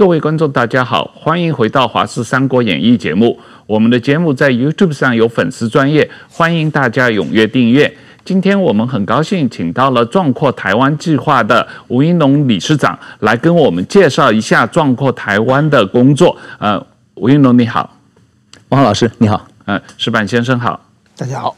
各位观众，大家好，欢迎回到《华视三国演义》节目。我们的节目在 YouTube 上有粉丝专业，欢迎大家踊跃订阅。今天我们很高兴请到了壮阔台湾计划的吴怡农理事长来跟我们介绍一下壮阔台湾的工作。呃，吴怡农你好，王老师你好，呃，石板先生好，大家好。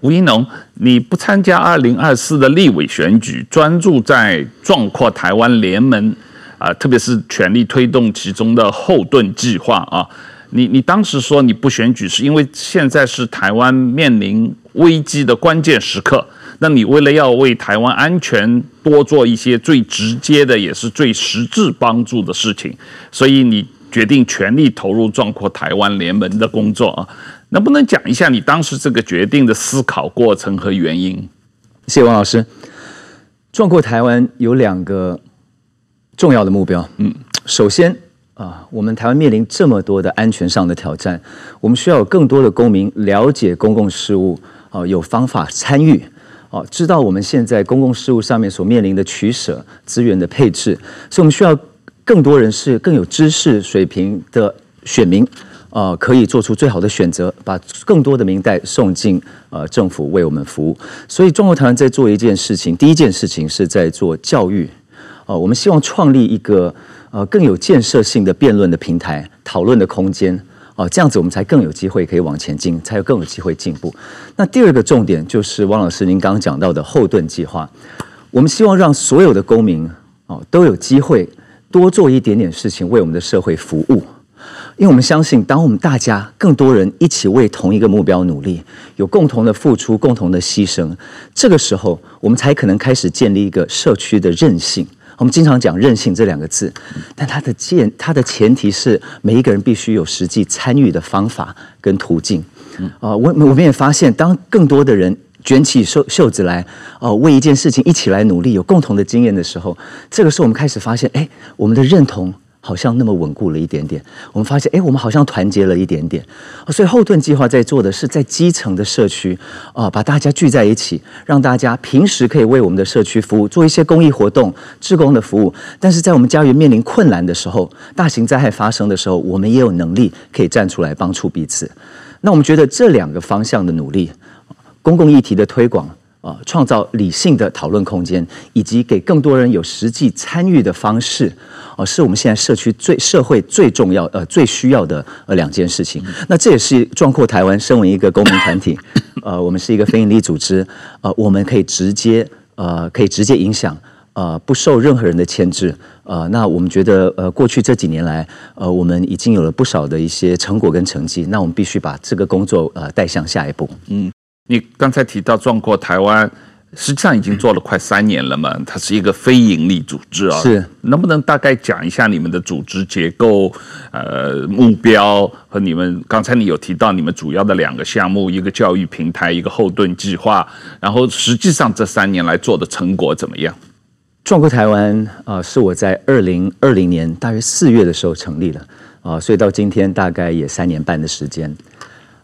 吴怡农，你不参加二零二四的立委选举，专注在壮阔台湾联盟。啊，特别是全力推动其中的后盾计划啊！你你当时说你不选举，是因为现在是台湾面临危机的关键时刻。那你为了要为台湾安全多做一些最直接的，也是最实质帮助的事情，所以你决定全力投入壮阔台湾联盟的工作啊！能不能讲一下你当时这个决定的思考过程和原因？谢谢王老师。壮阔台湾有两个。重要的目标，嗯，首先啊，我们台湾面临这么多的安全上的挑战，我们需要有更多的公民了解公共事务，啊，有方法参与，啊，知道我们现在公共事务上面所面临的取舍、资源的配置，所以我们需要更多人是更有知识水平的选民，啊，可以做出最好的选择，把更多的明代送进呃政府为我们服务。所以，中国台湾在做一件事情，第一件事情是在做教育。哦，我们希望创立一个呃更有建设性的辩论的平台、讨论的空间。哦，这样子我们才更有机会可以往前进，才有更有机会进步。那第二个重点就是王老师您刚刚讲到的后盾计划。我们希望让所有的公民哦都有机会多做一点点事情，为我们的社会服务。因为我们相信，当我们大家更多人一起为同一个目标努力，有共同的付出、共同的牺牲，这个时候我们才可能开始建立一个社区的韧性。我们经常讲韧性这两个字，但它的建它的前提是每一个人必须有实际参与的方法跟途径。啊，我我们也发现，当更多的人卷起袖袖子来，哦，为一件事情一起来努力，有共同的经验的时候，这个时候我们开始发现，哎，我们的认同。好像那么稳固了一点点，我们发现，哎，我们好像团结了一点点。所以后盾计划在做的是在基层的社区啊，把大家聚在一起，让大家平时可以为我们的社区服务，做一些公益活动、志工的服务。但是在我们家园面临困难的时候，大型灾害发生的时候，我们也有能力可以站出来帮助彼此。那我们觉得这两个方向的努力，公共议题的推广。啊，创造理性的讨论空间，以及给更多人有实际参与的方式，哦，是我们现在社区最社会最重要呃最需要的呃两件事情。那这也是壮阔台湾身为一个公民团体，呃，我们是一个非营利组织，呃，我们可以直接呃可以直接影响呃不受任何人的牵制。呃，那我们觉得呃过去这几年来，呃，我们已经有了不少的一些成果跟成绩，那我们必须把这个工作呃带向下一步。嗯。你刚才提到壮阔台湾，实际上已经做了快三年了嘛？它是一个非盈利组织啊，是能不能大概讲一下你们的组织结构、呃目标和你们刚才你有提到你们主要的两个项目，一个教育平台，一个后盾计划，然后实际上这三年来做的成果怎么样？壮阔台湾啊、呃，是我在二零二零年大约四月的时候成立了啊、呃，所以到今天大概也三年半的时间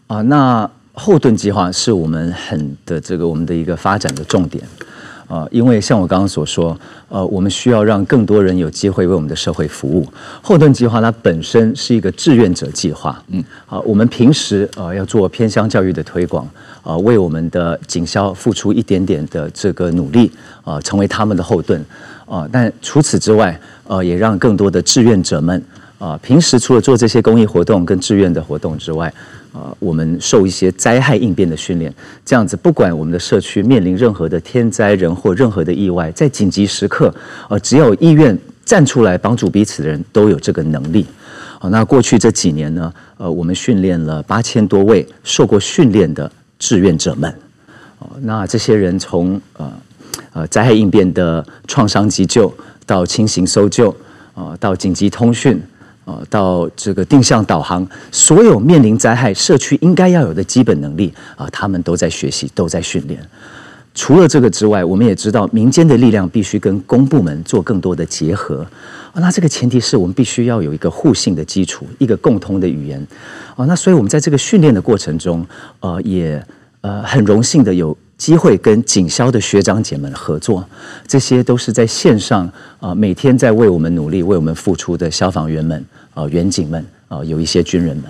啊、呃，那。后盾计划是我们很的这个我们的一个发展的重点，啊，因为像我刚刚所说，呃，我们需要让更多人有机会为我们的社会服务。后盾计划它本身是一个志愿者计划，嗯，啊，我们平时呃要做偏乡教育的推广，啊，为我们的警校付出一点点的这个努力，啊，成为他们的后盾，啊，但除此之外，呃，也让更多的志愿者们，啊，平时除了做这些公益活动跟志愿的活动之外，啊，我们受一些灾害应变的训练，这样子，不管我们的社区面临任何的天灾人祸、任何的意外，在紧急时刻，呃，只要有意愿站出来帮助彼此的人，都有这个能力。啊，那过去这几年呢，呃，我们训练了八千多位受过训练的志愿者们。哦，那这些人从呃呃灾害应变的创伤急救到轻型搜救，啊，到紧急通讯。呃，到这个定向导航，所有面临灾害社区应该要有的基本能力啊，他们都在学习，都在训练。除了这个之外，我们也知道民间的力量必须跟公部门做更多的结合。那这个前提是我们必须要有一个互信的基础，一个共通的语言啊。那所以我们在这个训练的过程中，呃，也呃很荣幸的有机会跟警消的学长姐们合作，这些都是在线上啊，每天在为我们努力、为我们付出的消防员们啊、员警们啊，有一些军人们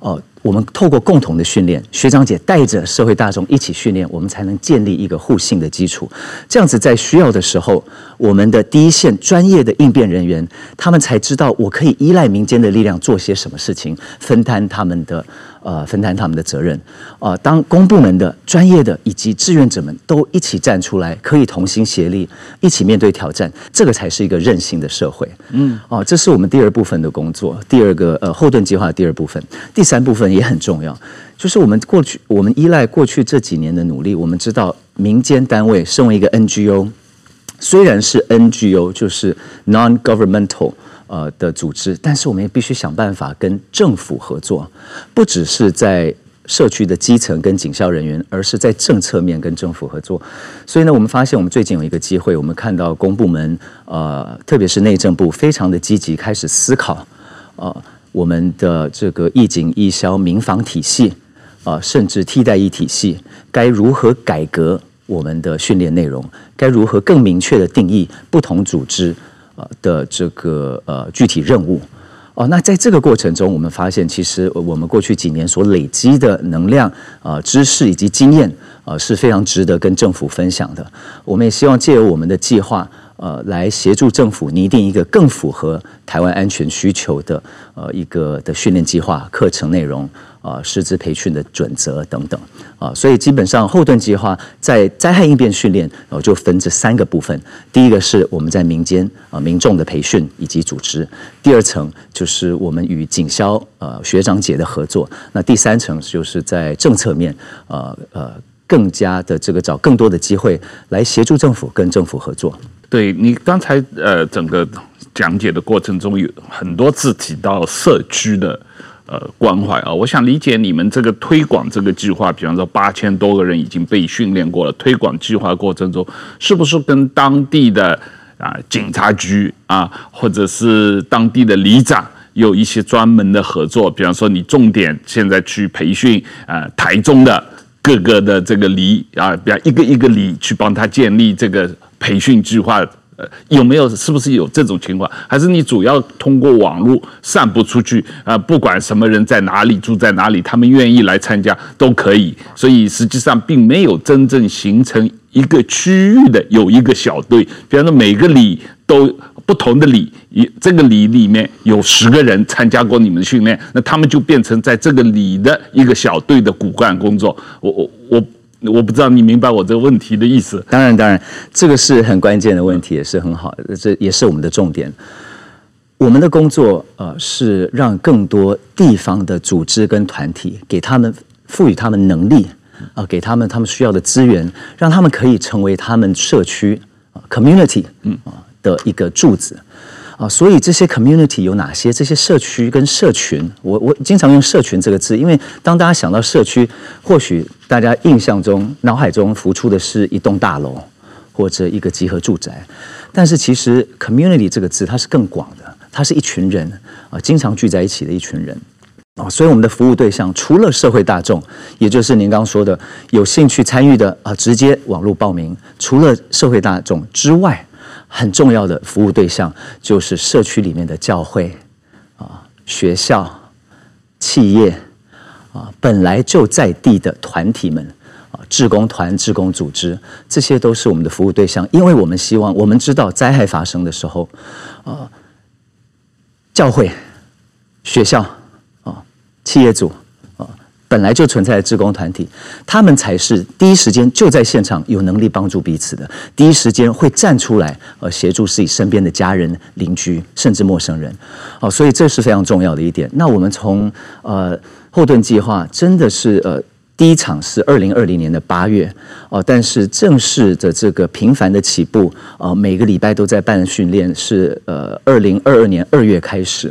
哦。我们透过共同的训练，学长姐带着社会大众一起训练，我们才能建立一个互信的基础。这样子，在需要的时候，我们的第一线专业的应变人员，他们才知道我可以依赖民间的力量做些什么事情，分担他们的。呃，分担他们的责任，啊、呃，当公部门的专业的以及志愿者们都一起站出来，可以同心协力，一起面对挑战，这个才是一个任性的社会。嗯，哦、呃，这是我们第二部分的工作，第二个呃后盾计划的第二部分，第三部分也很重要，就是我们过去我们依赖过去这几年的努力，我们知道民间单位身为一个 NGO，虽然是 NGO，就是 non-governmental。呃的组织，但是我们也必须想办法跟政府合作，不只是在社区的基层跟警校人员，而是在政策面跟政府合作。所以呢，我们发现我们最近有一个机会，我们看到公部门呃，特别是内政部，非常的积极开始思考呃我们的这个一警一消民防体系啊、呃，甚至替代役体系该如何改革我们的训练内容，该如何更明确的定义不同组织。呃的这个呃具体任务哦，那在这个过程中，我们发现其实我们过去几年所累积的能量、呃知识以及经验，呃是非常值得跟政府分享的。我们也希望借由我们的计划，呃来协助政府拟定一个更符合台湾安全需求的呃一个的训练计划、课程内容。啊，师资培训的准则等等啊，所以基本上后盾计划在灾害应变训练，然呃，就分这三个部分。第一个是我们在民间啊民众的培训以及组织；第二层就是我们与警消呃学长姐的合作；那第三层就是在政策面，呃呃，更加的这个找更多的机会来协助政府跟政府合作。对你刚才呃整个讲解的过程中有很多次提到社区的。呃，关怀啊，我想理解你们这个推广这个计划，比方说八千多个人已经被训练过了。推广计划过程中，是不是跟当地的啊警察局啊，或者是当地的里长有一些专门的合作？比方说，你重点现在去培训啊，台中的各个的这个里啊，比方一个一个里去帮他建立这个培训计划。呃有没有？是不是有这种情况？还是你主要通过网络散布出去？啊，不管什么人在哪里住在哪里，他们愿意来参加都可以。所以实际上并没有真正形成一个区域的有一个小队。比方说每个里都不同的里，一这个里里面有十个人参加过你们的训练，那他们就变成在这个里的一个小队的骨干工作。我我我。我不知道你明白我这个问题的意思。当然，当然，这个是很关键的问题，也是很好的，这也是我们的重点。我们的工作，呃，是让更多地方的组织跟团体，给他们赋予他们能力，啊、呃，给他们他们需要的资源，让他们可以成为他们社区啊 community 嗯啊的一个柱子。啊，所以这些 community 有哪些？这些社区跟社群，我我经常用社群这个字，因为当大家想到社区，或许大家印象中、脑海中浮出的是一栋大楼或者一个集合住宅，但是其实 community 这个字它是更广的，它是一群人啊，经常聚在一起的一群人啊，所以我们的服务对象除了社会大众，也就是您刚刚说的有兴趣参与的啊，直接网络报名，除了社会大众之外。很重要的服务对象就是社区里面的教会啊、学校、企业啊，本来就在地的团体们啊，志工团、志工组织，这些都是我们的服务对象。因为我们希望，我们知道灾害发生的时候，啊，教会、学校啊、企业组。本来就存在的志工团体，他们才是第一时间就在现场有能力帮助彼此的，第一时间会站出来呃协助自己身边的家人、邻居甚至陌生人，哦，所以这是非常重要的一点。那我们从呃后盾计划真的是呃第一场是二零二零年的八月哦，但是正式的这个频繁的起步呃每个礼拜都在办训练是呃二零二二年二月开始。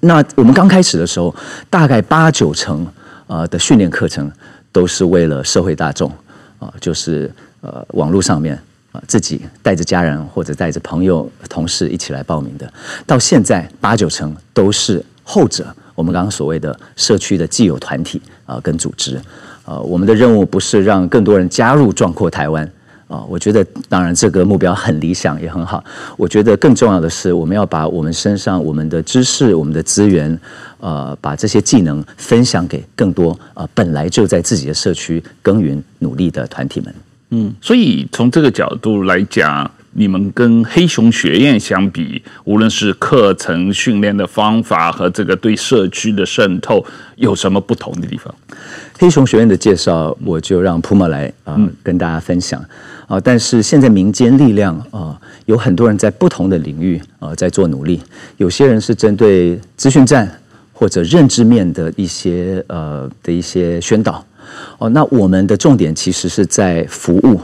那我们刚开始的时候，大概八九成。呃的训练课程都是为了社会大众啊，就是呃网络上面啊自己带着家人或者带着朋友同事一起来报名的。到现在八九成都是后者，我们刚刚所谓的社区的既有团体啊跟组织呃，我们的任务不是让更多人加入壮阔台湾。啊，我觉得当然这个目标很理想，也很好。我觉得更重要的是，我们要把我们身上我们的知识、我们的资源，呃，把这些技能分享给更多啊、呃，本来就在自己的社区耕耘努力的团体们。嗯，所以从这个角度来讲，你们跟黑熊学院相比，无论是课程训练的方法和这个对社区的渗透，有什么不同的地方？黑熊学院的介绍，我就让 Puma 来啊、呃、跟大家分享。啊，但是现在民间力量啊，有很多人在不同的领域啊在做努力。有些人是针对资讯站或者认知面的一些呃的一些宣导。哦，那我们的重点其实是在服务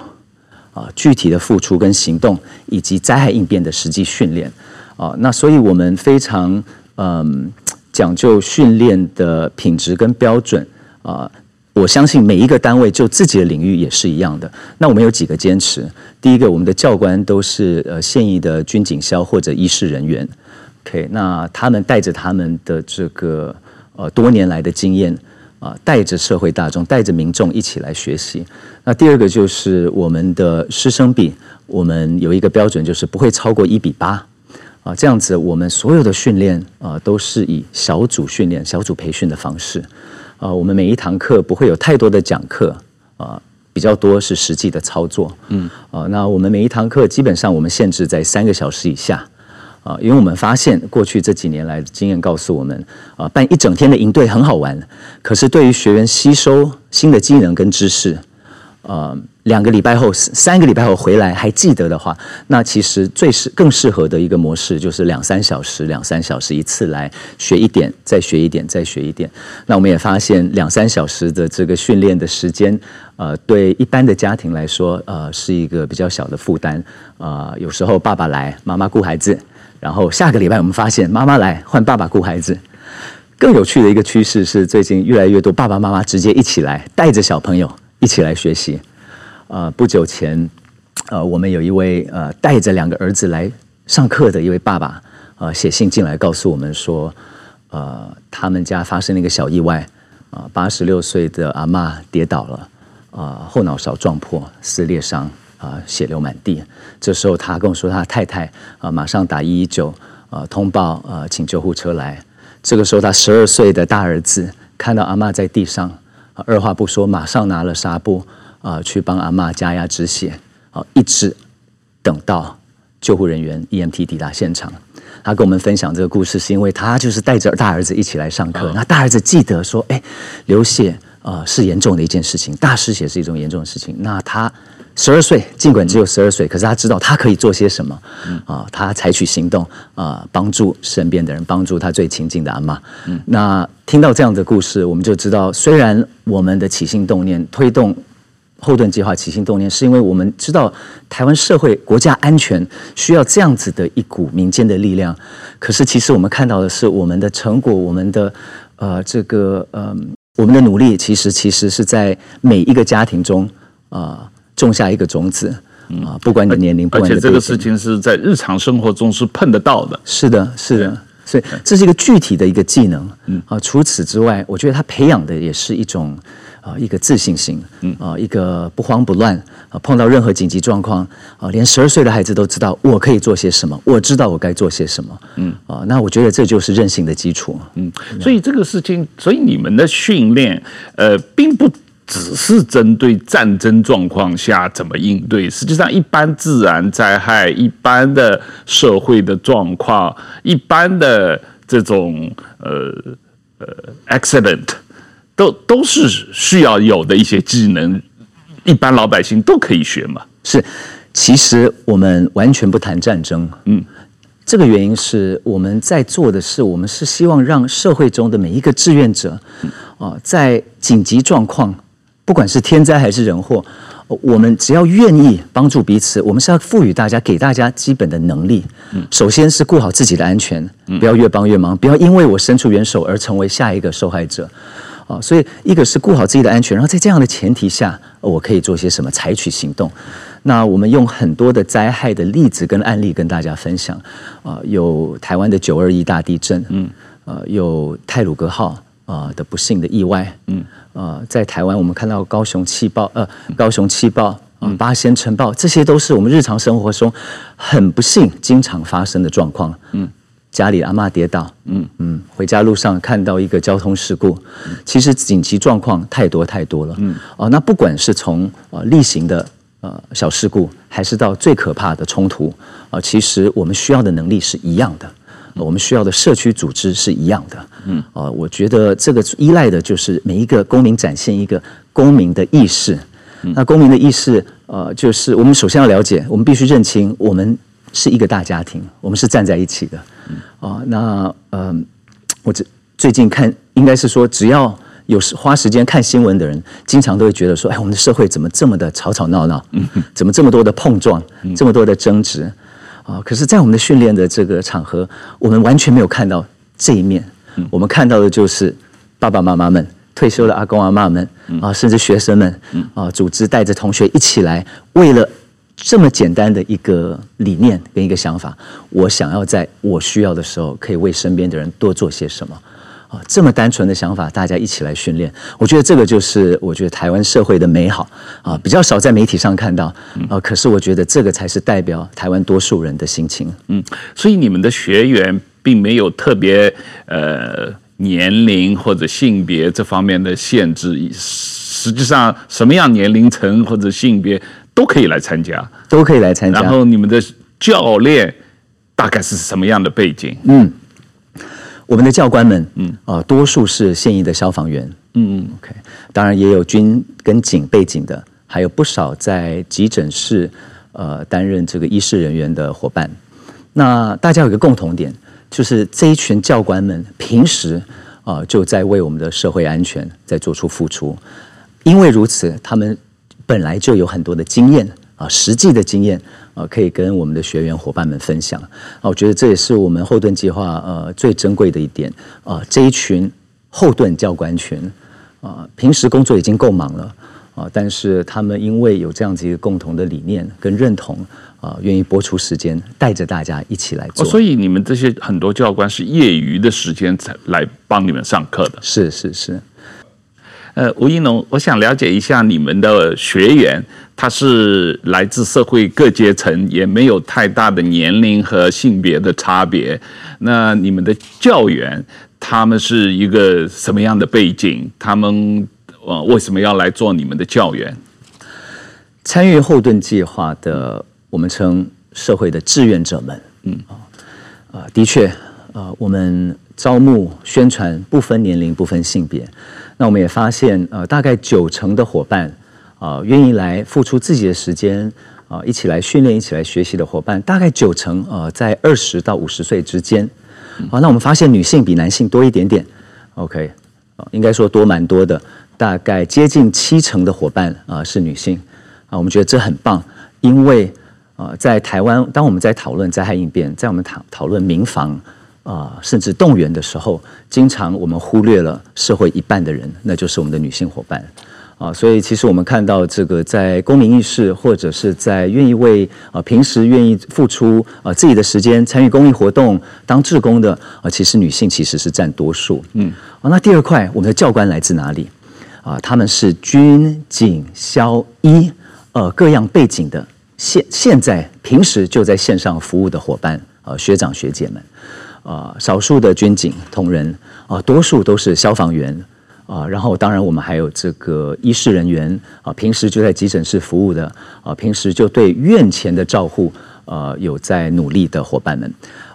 啊，具体的付出跟行动，以及灾害应变的实际训练。啊，那所以我们非常嗯讲究训练的品质跟标准啊。我相信每一个单位就自己的领域也是一样的。那我们有几个坚持。第一个，我们的教官都是呃现役的军警消或者医师人员。OK，那他们带着他们的这个呃多年来的经验啊，带着社会大众，带着民众一起来学习。那第二个就是我们的师生比，我们有一个标准，就是不会超过一比八啊。这样子，我们所有的训练啊都是以小组训练、小组培训的方式。啊，我们每一堂课不会有太多的讲课，啊，比较多是实际的操作。嗯，啊，那我们每一堂课基本上我们限制在三个小时以下，啊，因为我们发现过去这几年来的经验告诉我们，啊，办一整天的营队很好玩，可是对于学员吸收新的技能跟知识，啊。两个礼拜后，三个礼拜后回来还记得的话，那其实最适更适合的一个模式就是两三小时，两三小时一次来学一点，再学一点，再学一点。那我们也发现，两三小时的这个训练的时间，呃，对一般的家庭来说，呃，是一个比较小的负担。呃，有时候爸爸来，妈妈顾孩子，然后下个礼拜我们发现妈妈来换爸爸顾孩子。更有趣的一个趋势是，最近越来越多爸爸妈妈直接一起来，带着小朋友一起来学习。呃，不久前，呃，我们有一位呃带着两个儿子来上课的一位爸爸，呃，写信进来告诉我们说，呃，他们家发生了一个小意外，啊、呃，八十六岁的阿嬷跌倒了，啊、呃，后脑勺撞破，撕裂伤，啊、呃，血流满地。这时候他跟我说，他太太啊、呃，马上打一一九，啊，通报，啊、呃，请救护车来。这个时候，他十二岁的大儿子看到阿嬷在地上，呃，二话不说，马上拿了纱布。啊，去帮阿嬷加压止血，啊，一直等到救护人员 EMT 抵达现场。他跟我们分享这个故事，是因为他就是带着大儿子一起来上课。那大儿子记得说，哎，流血啊是严重的一件事情，大失血是一种严重的事情。那他十二岁，尽管只有十二岁，可是他知道他可以做些什么啊，他采取行动啊，帮助身边的人，帮助他最亲近的阿嬷。那听到这样的故事，我们就知道，虽然我们的起心动念推动。后盾计划起心动念，是因为我们知道台湾社会国家安全需要这样子的一股民间的力量。可是，其实我们看到的是我们的成果，我们的呃这个呃我们的努力，其实其实是在每一个家庭中啊、呃、种下一个种子啊、呃，不管你的年龄，不管你的，而且这个事情是在日常生活中是碰得到的。是的，是的，所以这是一个具体的一个技能。嗯啊，除此之外，我觉得他培养的也是一种。啊，一个自信心，嗯，啊，一个不慌不乱，啊，碰到任何紧急状况，啊，连十二岁的孩子都知道我可以做些什么，我知道我该做些什么，嗯，啊，那我觉得这就是韧性的基础，嗯，所以这个事情，所以你们的训练，呃，并不只是针对战争状况下怎么应对，实际上一般自然灾害、一般的社会的状况、一般的这种呃呃 accident。都都是需要有的一些技能，一般老百姓都可以学嘛。是，其实我们完全不谈战争。嗯，这个原因是我们在做的是，我们是希望让社会中的每一个志愿者，啊，在紧急状况，不管是天灾还是人祸，我们只要愿意帮助彼此，我们是要赋予大家，给大家基本的能力。嗯，首先是顾好自己的安全，不要越帮越忙，不要因为我伸出援手而成为下一个受害者。啊，所以一个是顾好自己的安全，然后在这样的前提下，我可以做些什么，采取行动。那我们用很多的灾害的例子跟案例跟大家分享。啊，有台湾的九二一大地震，嗯，呃，有泰鲁格号啊的不幸的意外，嗯，呃，在台湾我们看到高雄气爆，呃，高雄气爆。嗯，八仙尘爆，这些都是我们日常生活中很不幸、经常发生的状况。嗯，家里阿嬷跌倒，嗯嗯，回家路上看到一个交通事故，嗯、其实紧急状况太多太多了。嗯，哦，那不管是从呃例行的呃小事故，还是到最可怕的冲突，啊、呃，其实我们需要的能力是一样的，呃、我们需要的社区组织是一样的。嗯，啊、呃，我觉得这个依赖的就是每一个公民展现一个公民的意识。那公民的意识，呃，就是我们首先要了解，我们必须认清，我们是一个大家庭，我们是站在一起的。啊、呃，那呃，我这最近看，应该是说，只要有时花时间看新闻的人，经常都会觉得说，哎，我们的社会怎么这么的吵吵闹闹？嗯，怎么这么多的碰撞，这么多的争执？啊、呃，可是，在我们的训练的这个场合，我们完全没有看到这一面。我们看到的就是爸爸妈妈们。退休的阿公阿嬷们啊，甚至学生们啊，组织带着同学一起来，为了这么简单的一个理念跟一个想法，我想要在我需要的时候，可以为身边的人多做些什么啊？这么单纯的想法，大家一起来训练，我觉得这个就是我觉得台湾社会的美好啊，比较少在媒体上看到啊，可是我觉得这个才是代表台湾多数人的心情。嗯，所以你们的学员并没有特别呃。年龄或者性别这方面的限制，实际上什么样年龄层或者性别都可以来参加，都可以来参加。然后你们的教练大概是什么样的背景？嗯，我们的教官们，嗯啊、呃，多数是现役的消防员，嗯嗯，OK，当然也有军跟警背景的，还有不少在急诊室呃担任这个医师人员的伙伴。那大家有一个共同点。就是这一群教官们平时啊就在为我们的社会安全在做出付出，因为如此，他们本来就有很多的经验啊，实际的经验啊，可以跟我们的学员伙伴们分享啊。我觉得这也是我们后盾计划呃最珍贵的一点啊。这一群后盾教官群啊，平时工作已经够忙了啊，但是他们因为有这样子一个共同的理念跟认同。啊，愿意播出时间带着大家一起来做。哦，所以你们这些很多教官是业余的时间才来帮你们上课的。是是是。呃，吴一农，我想了解一下你们的学员，他是来自社会各阶层，也没有太大的年龄和性别的差别。那你们的教员，他们是一个什么样的背景？他们呃为什么要来做你们的教员？参与后盾计划的。我们称社会的志愿者们，嗯啊，呃，的确，呃，我们招募宣传不分年龄、不分性别。那我们也发现，呃，大概九成的伙伴，啊、呃，愿意来付出自己的时间，啊、呃，一起来训练、一起来学习的伙伴，大概九成，呃，在二十到五十岁之间。好、那我们发现女性比男性多一点点。OK，应该说多蛮多的，大概接近七成的伙伴啊、呃、是女性。啊、我们觉得这很棒，因为。啊，在台湾，当我们在讨论灾害应变，在我们讨讨论民防啊，甚至动员的时候，经常我们忽略了社会一半的人，那就是我们的女性伙伴啊。所以，其实我们看到这个在公民意识，或者是在愿意为啊平时愿意付出啊自己的时间参与公益活动当志工的啊，其实女性其实是占多数。嗯，啊，那第二块，我们的教官来自哪里？啊，他们是军警消医呃各样背景的。现现在平时就在线上服务的伙伴，呃，学长学姐们，啊、呃，少数的军警同仁，啊、呃，多数都是消防员，啊、呃，然后当然我们还有这个医事人员，啊、呃，平时就在急诊室服务的，啊、呃，平时就对院前的照护，呃，有在努力的伙伴们，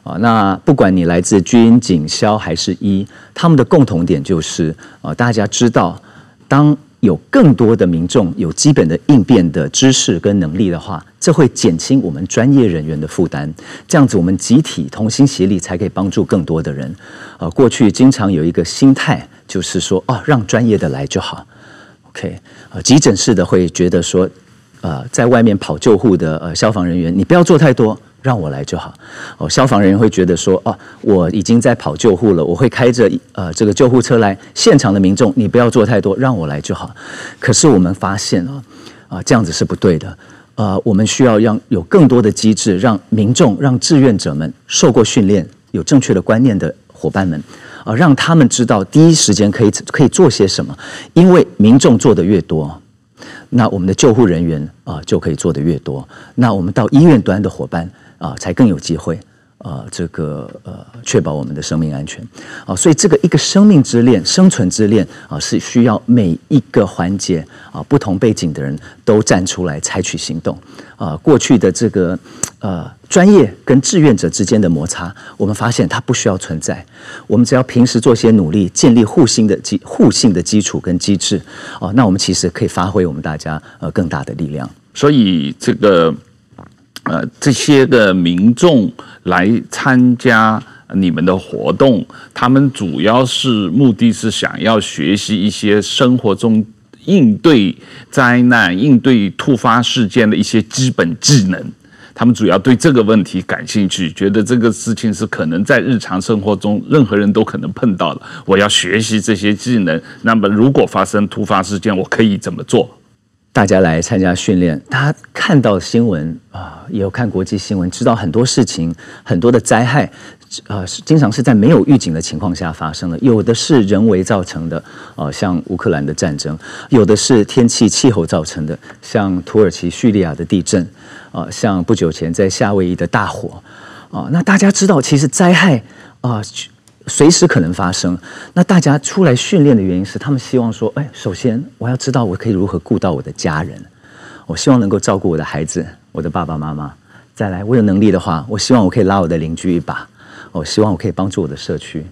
啊、呃，那不管你来自军警消还是医，他们的共同点就是，啊、呃，大家知道当。有更多的民众有基本的应变的知识跟能力的话，这会减轻我们专业人员的负担。这样子，我们集体同心协力，才可以帮助更多的人。呃，过去经常有一个心态，就是说，哦，让专业的来就好。OK，呃，急诊室的会觉得说，呃，在外面跑救护的呃消防人员，你不要做太多。让我来就好。哦，消防人员会觉得说，哦，我已经在跑救护了，我会开着呃这个救护车来。现场的民众，你不要做太多，让我来就好。可是我们发现啊，啊这样子是不对的。呃，我们需要让有更多的机制，让民众、让志愿者们受过训练、有正确的观念的伙伴们，啊，让他们知道第一时间可以可以做些什么。因为民众做的越多，那我们的救护人员啊就可以做的越多，那我们到医院端的伙伴啊才更有机会。啊，这个呃，确保我们的生命安全啊，所以这个一个生命之链、生存之链啊，是需要每一个环节啊，不同背景的人都站出来采取行动啊。过去的这个呃专业跟志愿者之间的摩擦，我们发现它不需要存在。我们只要平时做些努力，建立互信的基互信的基础跟机制哦，那我们其实可以发挥我们大家呃更大的力量。所以这个。呃，这些的民众来参加你们的活动，他们主要是目的是想要学习一些生活中应对灾难、应对突发事件的一些基本技能。他们主要对这个问题感兴趣，觉得这个事情是可能在日常生活中任何人都可能碰到的。我要学习这些技能，那么如果发生突发事件，我可以怎么做？大家来参加训练，他看到新闻啊，也有看国际新闻，知道很多事情，很多的灾害啊，经常是在没有预警的情况下发生的。有的是人为造成的，啊，像乌克兰的战争；有的是天气气候造成的，像土耳其叙利亚的地震，啊，像不久前在夏威夷的大火，啊，那大家知道，其实灾害啊。随时可能发生。那大家出来训练的原因是，他们希望说：哎，首先我要知道我可以如何顾到我的家人，我希望能够照顾我的孩子，我的爸爸妈妈。再来，我有能力的话，我希望我可以拉我的邻居一把。我希望我可以帮助我的社区。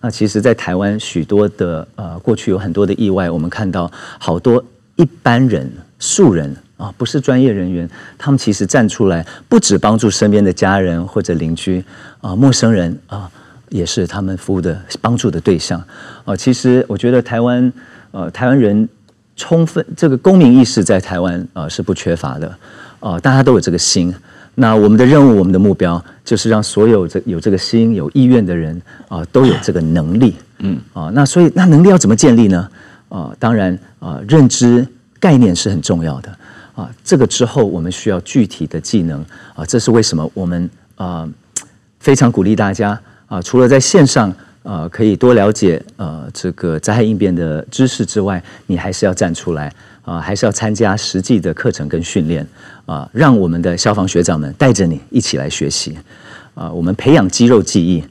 那其实，在台湾许多的呃，过去有很多的意外，我们看到好多一般人、素人啊，不是专业人员，他们其实站出来，不止帮助身边的家人或者邻居啊，陌生人啊。也是他们服务的帮助的对象，啊，其实我觉得台湾，呃，台湾人充分这个公民意识在台湾啊是不缺乏的，呃，大家都有这个心。那我们的任务，我们的目标就是让所有这有这个心、有意愿的人啊都有这个能力，嗯，啊，那所以那能力要怎么建立呢？啊，当然啊，认知概念是很重要的，啊，这个之后我们需要具体的技能，啊，这是为什么我们啊非常鼓励大家。啊，除了在线上啊，可以多了解呃这个灾害应变的知识之外，你还是要站出来啊，还是要参加实际的课程跟训练啊，让我们的消防学长们带着你一起来学习啊，我们培养肌肉记忆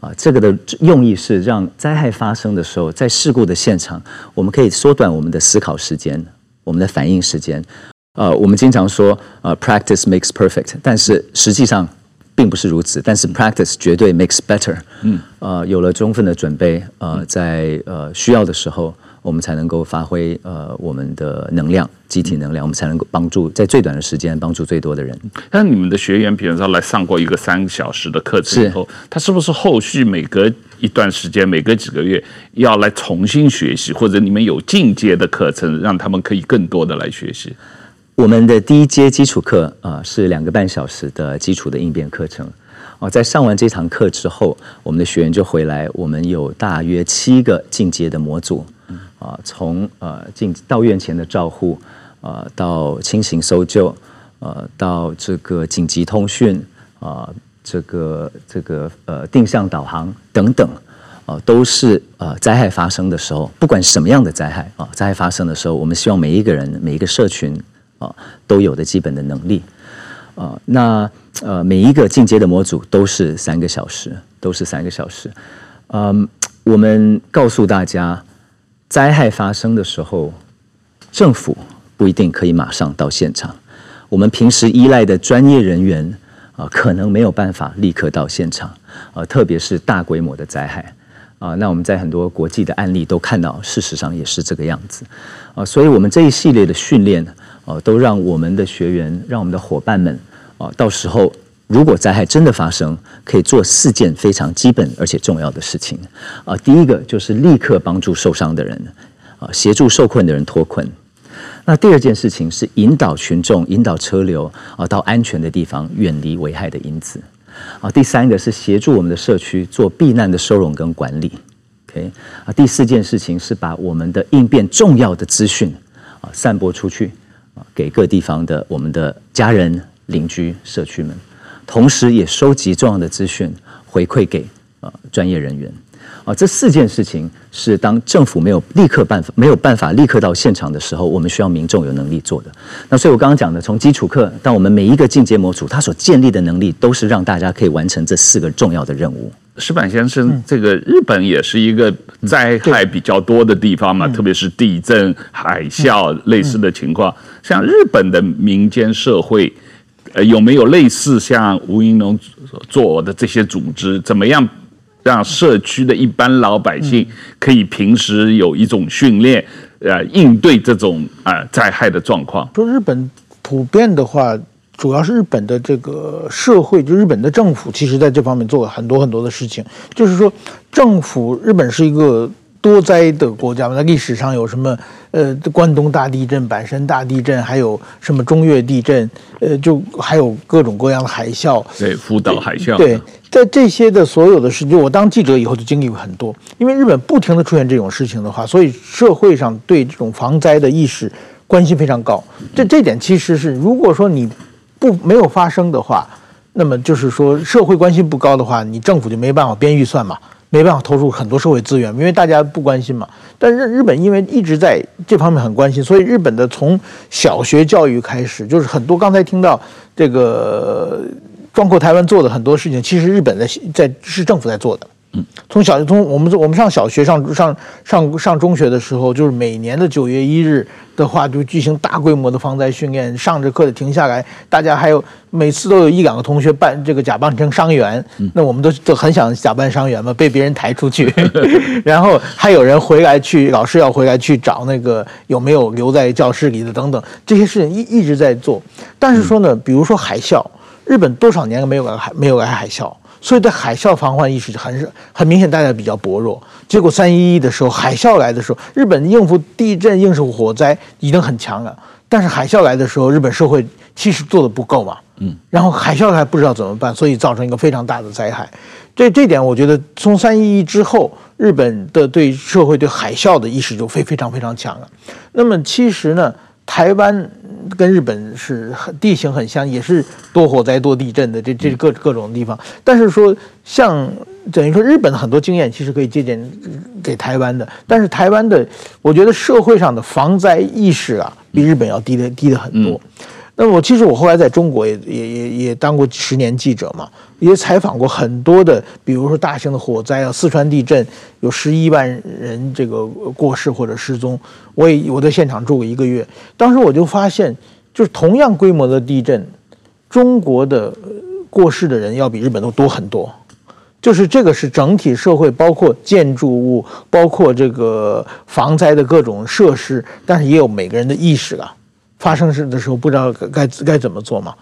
啊，这个的用意是让灾害发生的时候，在事故的现场，我们可以缩短我们的思考时间，我们的反应时间。呃，我们经常说呃，practice makes perfect，但是实际上。并不是如此，但是 practice 绝对 makes better。嗯，呃，有了充分的准备，呃，在呃需要的时候，我们才能够发挥呃我们的能量，集体能量，我们才能够帮助在最短的时间帮助最多的人。那你们的学员，比如说来上过一个三个小时的课程以后，是他是不是后续每隔一段时间，每隔几个月要来重新学习，或者你们有进阶的课程，让他们可以更多的来学习？我们的第一阶基础课啊，是两个半小时的基础的应变课程。哦，在上完这堂课之后，我们的学员就回来。我们有大约七个进阶的模组，啊，从呃进到院前的照护，啊，到轻型搜救，呃，到这个紧急通讯，啊，这个这个呃定向导航等等，啊，都是呃灾害发生的时候，不管什么样的灾害啊，灾害发生的时候，我们希望每一个人每一个社群。啊，都有的基本的能力，啊，那呃，每一个进阶的模组都是三个小时，都是三个小时。嗯，我们告诉大家，灾害发生的时候，政府不一定可以马上到现场，我们平时依赖的专业人员啊，可能没有办法立刻到现场，啊，特别是大规模的灾害啊，那我们在很多国际的案例都看到，事实上也是这个样子，啊，所以我们这一系列的训练。哦，都让我们的学员，让我们的伙伴们，啊，到时候如果灾害真的发生，可以做四件非常基本而且重要的事情。啊，第一个就是立刻帮助受伤的人，啊，协助受困的人脱困。那第二件事情是引导群众、引导车流啊到安全的地方，远离危害的因子。啊，第三个是协助我们的社区做避难的收容跟管理。OK，啊，第四件事情是把我们的应变重要的资讯啊散播出去。给各地方的我们的家人、邻居、社区们，同时也收集重要的资讯回馈给呃专业人员。啊，这四件事情是当政府没有立刻办法、没有办法立刻到现场的时候，我们需要民众有能力做的。那所以我刚刚讲的，从基础课到我们每一个进阶模组，它所建立的能力，都是让大家可以完成这四个重要的任务。石板先生，这个日本也是一个灾害比较多的地方嘛，特别是地震、海啸类似的情况。像日本的民间社会，呃，有没有类似像吴英龙做的这些组织？怎么样？让社区的一般老百姓可以平时有一种训练，呃，应对这种呃灾害的状况。说日本普遍的话，主要是日本的这个社会，就日本的政府，其实在这方面做了很多很多的事情。就是说，政府，日本是一个。多灾的国家嘛，在历史上有什么？呃，关东大地震、阪神大地震，还有什么中越地震？呃，就还有各种各样的海啸。对，福岛海啸。对，在这些的所有的事，情我当记者以后就经历过很多。因为日本不停地出现这种事情的话，所以社会上对这种防灾的意识关心非常高。这这点其实是，如果说你不没有发生的话，那么就是说社会关心不高的话，你政府就没办法编预算嘛。没办法投入很多社会资源，因为大家不关心嘛。但是日本因为一直在这方面很关心，所以日本的从小学教育开始，就是很多刚才听到这个壮阔台湾做的很多事情，其实日本的在是政府在做的。从小从我们我们上小学上上上上中学的时候，就是每年的九月一日的话，就举行大规模的防灾训练。上着课的停下来，大家还有每次都有一两个同学扮这个假扮成伤员，那我们都都很想假扮伤员嘛，被别人抬出去，然后还有人回来去，老师要回来去找那个有没有留在教室里的等等，这些事情一一直在做。但是说呢，比如说海啸，日本多少年没有来海没有来海啸。所以，在海啸防患意识很是很明显，大家比较薄弱。结果三一一的时候，海啸来的时候，日本应付地震、应付火灾已经很强了。但是海啸来的时候，日本社会其实做的不够嘛。嗯。然后海啸还不知道怎么办，所以造成一个非常大的灾害。这这点，我觉得从三一一之后，日本的对社会对海啸的意识就非非常非常强了。那么，其实呢，台湾。跟日本是很地形很像，也是多火灾多地震的，这这各各种地方。但是说，像等于说日本很多经验，其实可以借鉴给台湾的。但是台湾的，我觉得社会上的防灾意识啊，比日本要低的低的很多。那我其实我后来在中国也也也也当过十年记者嘛，也采访过很多的，比如说大型的火灾啊，四川地震有十一万人这个过世或者失踪，我也我在现场住过一个月，当时我就发现，就是同样规模的地震，中国的过世的人要比日本都多很多，就是这个是整体社会包括建筑物，包括这个防灾的各种设施，但是也有每个人的意识啊。发生事的时候不知道该该怎么做嘛？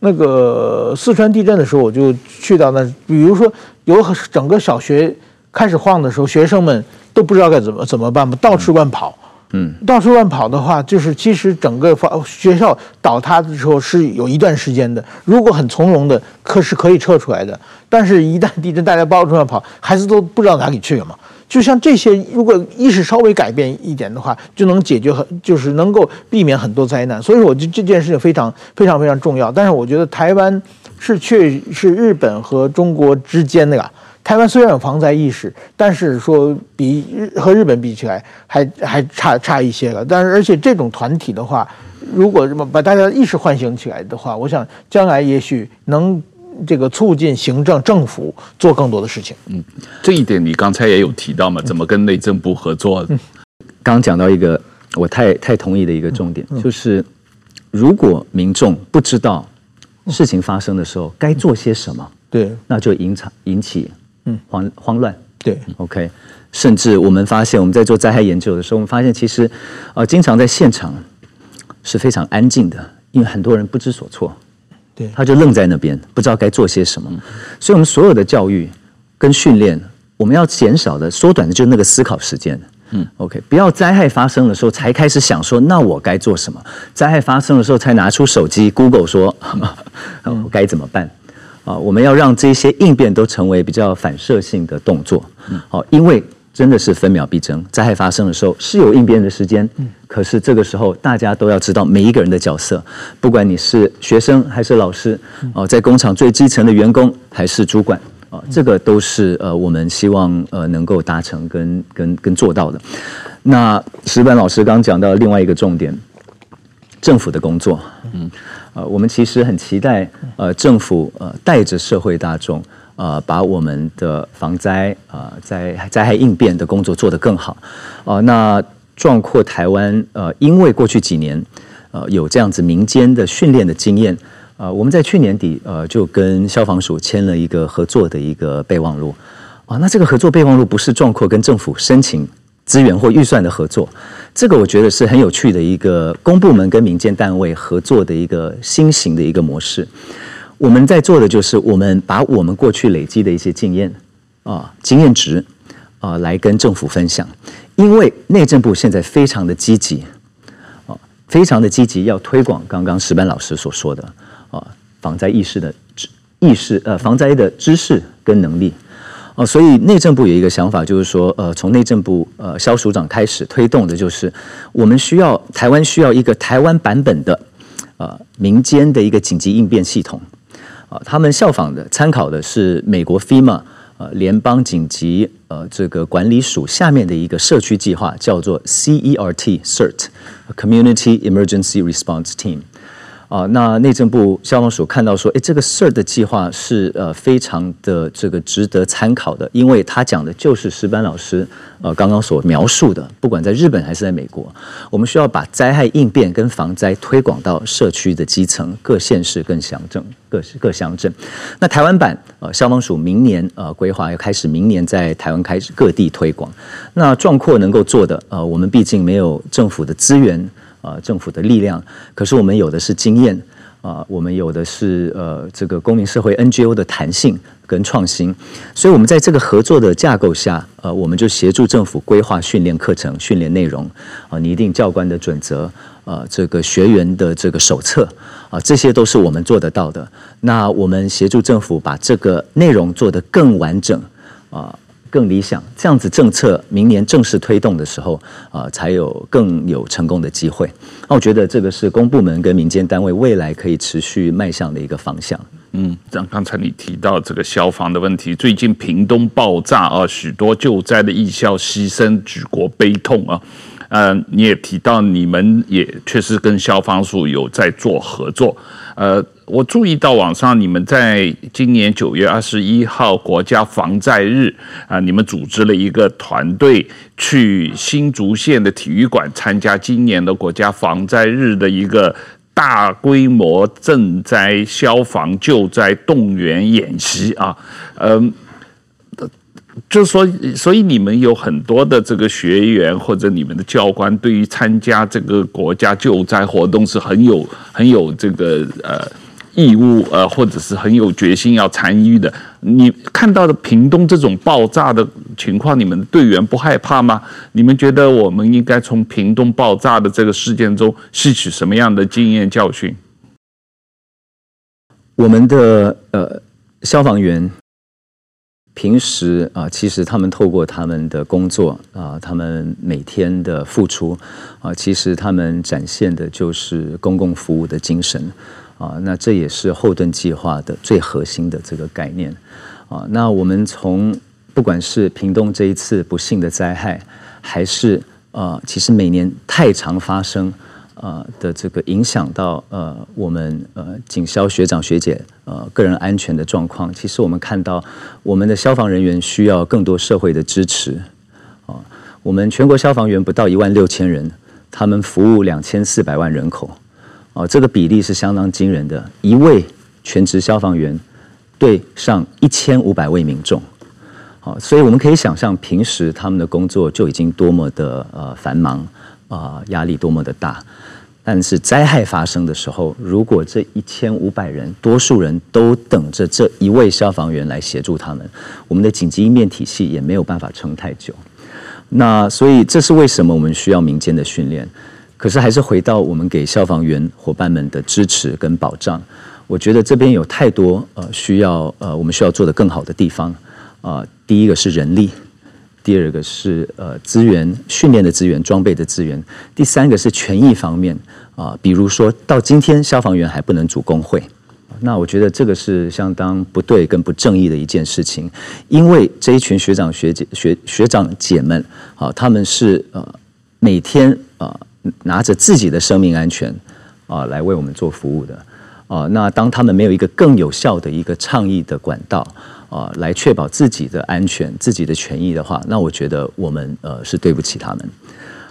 那个四川地震的时候，我就去到那，比如说有整个小学开始晃的时候，学生们都不知道该怎么怎么办嘛，到处乱跑。嗯，到处乱跑的话，就是其实整个发学校倒塌的时候是有一段时间的。如果很从容的，可是可以撤出来的。但是，一旦地震，大家到处乱跑，孩子都不知道哪里去了嘛。就像这些，如果意识稍微改变一点的话，就能解决很，就是能够避免很多灾难。所以说，我觉得这件事情非常非常非常重要。但是，我觉得台湾是确是日本和中国之间的呀。台湾虽然有防灾意识，但是说比日和日本比起来还还差差一些了。但是，而且这种团体的话，如果把大家的意识唤醒起来的话，我想将来也许能。这个促进行政政府做更多的事情。嗯，这一点你刚才也有提到嘛？怎么跟内政部合作？嗯，刚讲到一个我太太同意的一个重点，就是如果民众不知道事情发生的时候该做些什么，对，那就引产引起嗯慌慌乱。对，OK。甚至我们发现我们在做灾害研究的时候，我们发现其实呃经常在现场是非常安静的，因为很多人不知所措。对，他就愣在那边，不知道该做些什么。所以，我们所有的教育跟训练，我们要减少的、缩短的，就是那个思考时间。嗯，OK，不要灾害发生的时候才开始想说，那我该做什么？灾害发生的时候才拿出手机，Google 说，我该怎么办？啊，我们要让这些应变都成为比较反射性的动作。好，因为。真的是分秒必争，灾害发生的时候是有应变的时间，可是这个时候大家都要知道每一个人的角色，不管你是学生还是老师，哦，在工厂最基层的员工还是主管，啊，这个都是呃我们希望呃能够达成跟跟跟做到的。那石板老师刚刚讲到另外一个重点，政府的工作，嗯，呃，我们其实很期待呃政府呃带着社会大众呃把我们的防灾啊灾灾害应变的工作做得更好，呃，那壮阔台湾呃因为过去几年呃有这样子民间的训练的经验。呃，我们在去年底呃就跟消防署签了一个合作的一个备忘录啊。那这个合作备忘录不是壮阔跟政府申请资源或预算的合作，这个我觉得是很有趣的一个公部门跟民间单位合作的一个新型的一个模式。我们在做的就是我们把我们过去累积的一些经验啊经验值啊来跟政府分享，因为内政部现在非常的积极啊，非常的积极要推广刚刚石板老师所说的。啊，防灾意识的知意识，呃，防灾的知识跟能力，哦，所以内政部有一个想法，就是说，呃，从内政部呃萧署长开始推动的，就是我们需要台湾需要一个台湾版本的呃民间的一个紧急应变系统，啊，他们效仿的参考的是美国 FEMA 呃联邦紧急呃这个管理署下面的一个社区计划，叫做 CERT CERT Community Emergency Response Team。啊，那内政部消防署看到说，哎，这个 CERT 的计划是呃非常的这个值得参考的，因为他讲的就是石班老师呃刚刚所描述的，不管在日本还是在美国，我们需要把灾害应变跟防灾推广到社区的基层、各县市、跟乡镇、各各乡镇。那台湾版呃消防署明年呃规划要开始，明年在台湾开始各地推广。那壮阔能够做的呃，我们毕竟没有政府的资源。呃，政府的力量，可是我们有的是经验啊，我们有的是呃这个公民社会 NGO 的弹性跟创新，所以我们在这个合作的架构下，呃，我们就协助政府规划训练课程、训练内容啊，拟定教官的准则啊，这个学员的这个手册啊，这些都是我们做得到的。那我们协助政府把这个内容做得更完整啊。更理想，这样子政策明年正式推动的时候，啊、呃，才有更有成功的机会。那我觉得这个是公部门跟民间单位未来可以持续迈向的一个方向。嗯，像刚才你提到这个消防的问题，最近屏东爆炸啊，许多救灾的义消牺牲，举国悲痛啊。呃，你也提到你们也确实跟消防署有在做合作，呃。我注意到网上你们在今年九月二十一号国家防灾日啊，你们组织了一个团队去新竹县的体育馆参加今年的国家防灾日的一个大规模赈灾消防救灾动员演习啊，嗯。就是说，所以你们有很多的这个学员或者你们的教官，对于参加这个国家救灾活动是很有很有这个呃义务呃，或者是很有决心要参与的。你看到的屏东这种爆炸的情况，你们队员不害怕吗？你们觉得我们应该从屏东爆炸的这个事件中吸取什么样的经验教训？我们的呃消防员。平时啊，其实他们透过他们的工作啊，他们每天的付出啊，其实他们展现的就是公共服务的精神啊。那这也是后盾计划的最核心的这个概念啊。那我们从不管是屏东这一次不幸的灾害，还是啊，其实每年太常发生。呃的这个影响到呃我们呃警消学长学姐呃个人安全的状况，其实我们看到我们的消防人员需要更多社会的支持啊、我们全国消防员不到一万六千人，他们服务两千四百万人口啊、这个比例是相当惊人的，一位全职消防员对上一千五百位民众好、所以我们可以想象平时他们的工作就已经多么的呃繁忙啊、压力多么的大。但是灾害发生的时候，如果这一千五百人，多数人都等着这一位消防员来协助他们，我们的紧急应变体系也没有办法撑太久。那所以这是为什么我们需要民间的训练。可是还是回到我们给消防员伙伴们的支持跟保障，我觉得这边有太多呃需要呃我们需要做得更好的地方啊、呃。第一个是人力。第二个是呃资源训练的资源装备的资源，第三个是权益方面啊，比如说到今天消防员还不能组工会，那我觉得这个是相当不对跟不正义的一件事情，因为这一群学长学姐学学长姐们啊，他们是呃每天啊拿着自己的生命安全啊来为我们做服务的啊。那当他们没有一个更有效的一个倡议的管道啊，来确保自己的安全、自己的权益的话，那我觉得我们呃是对不起他们。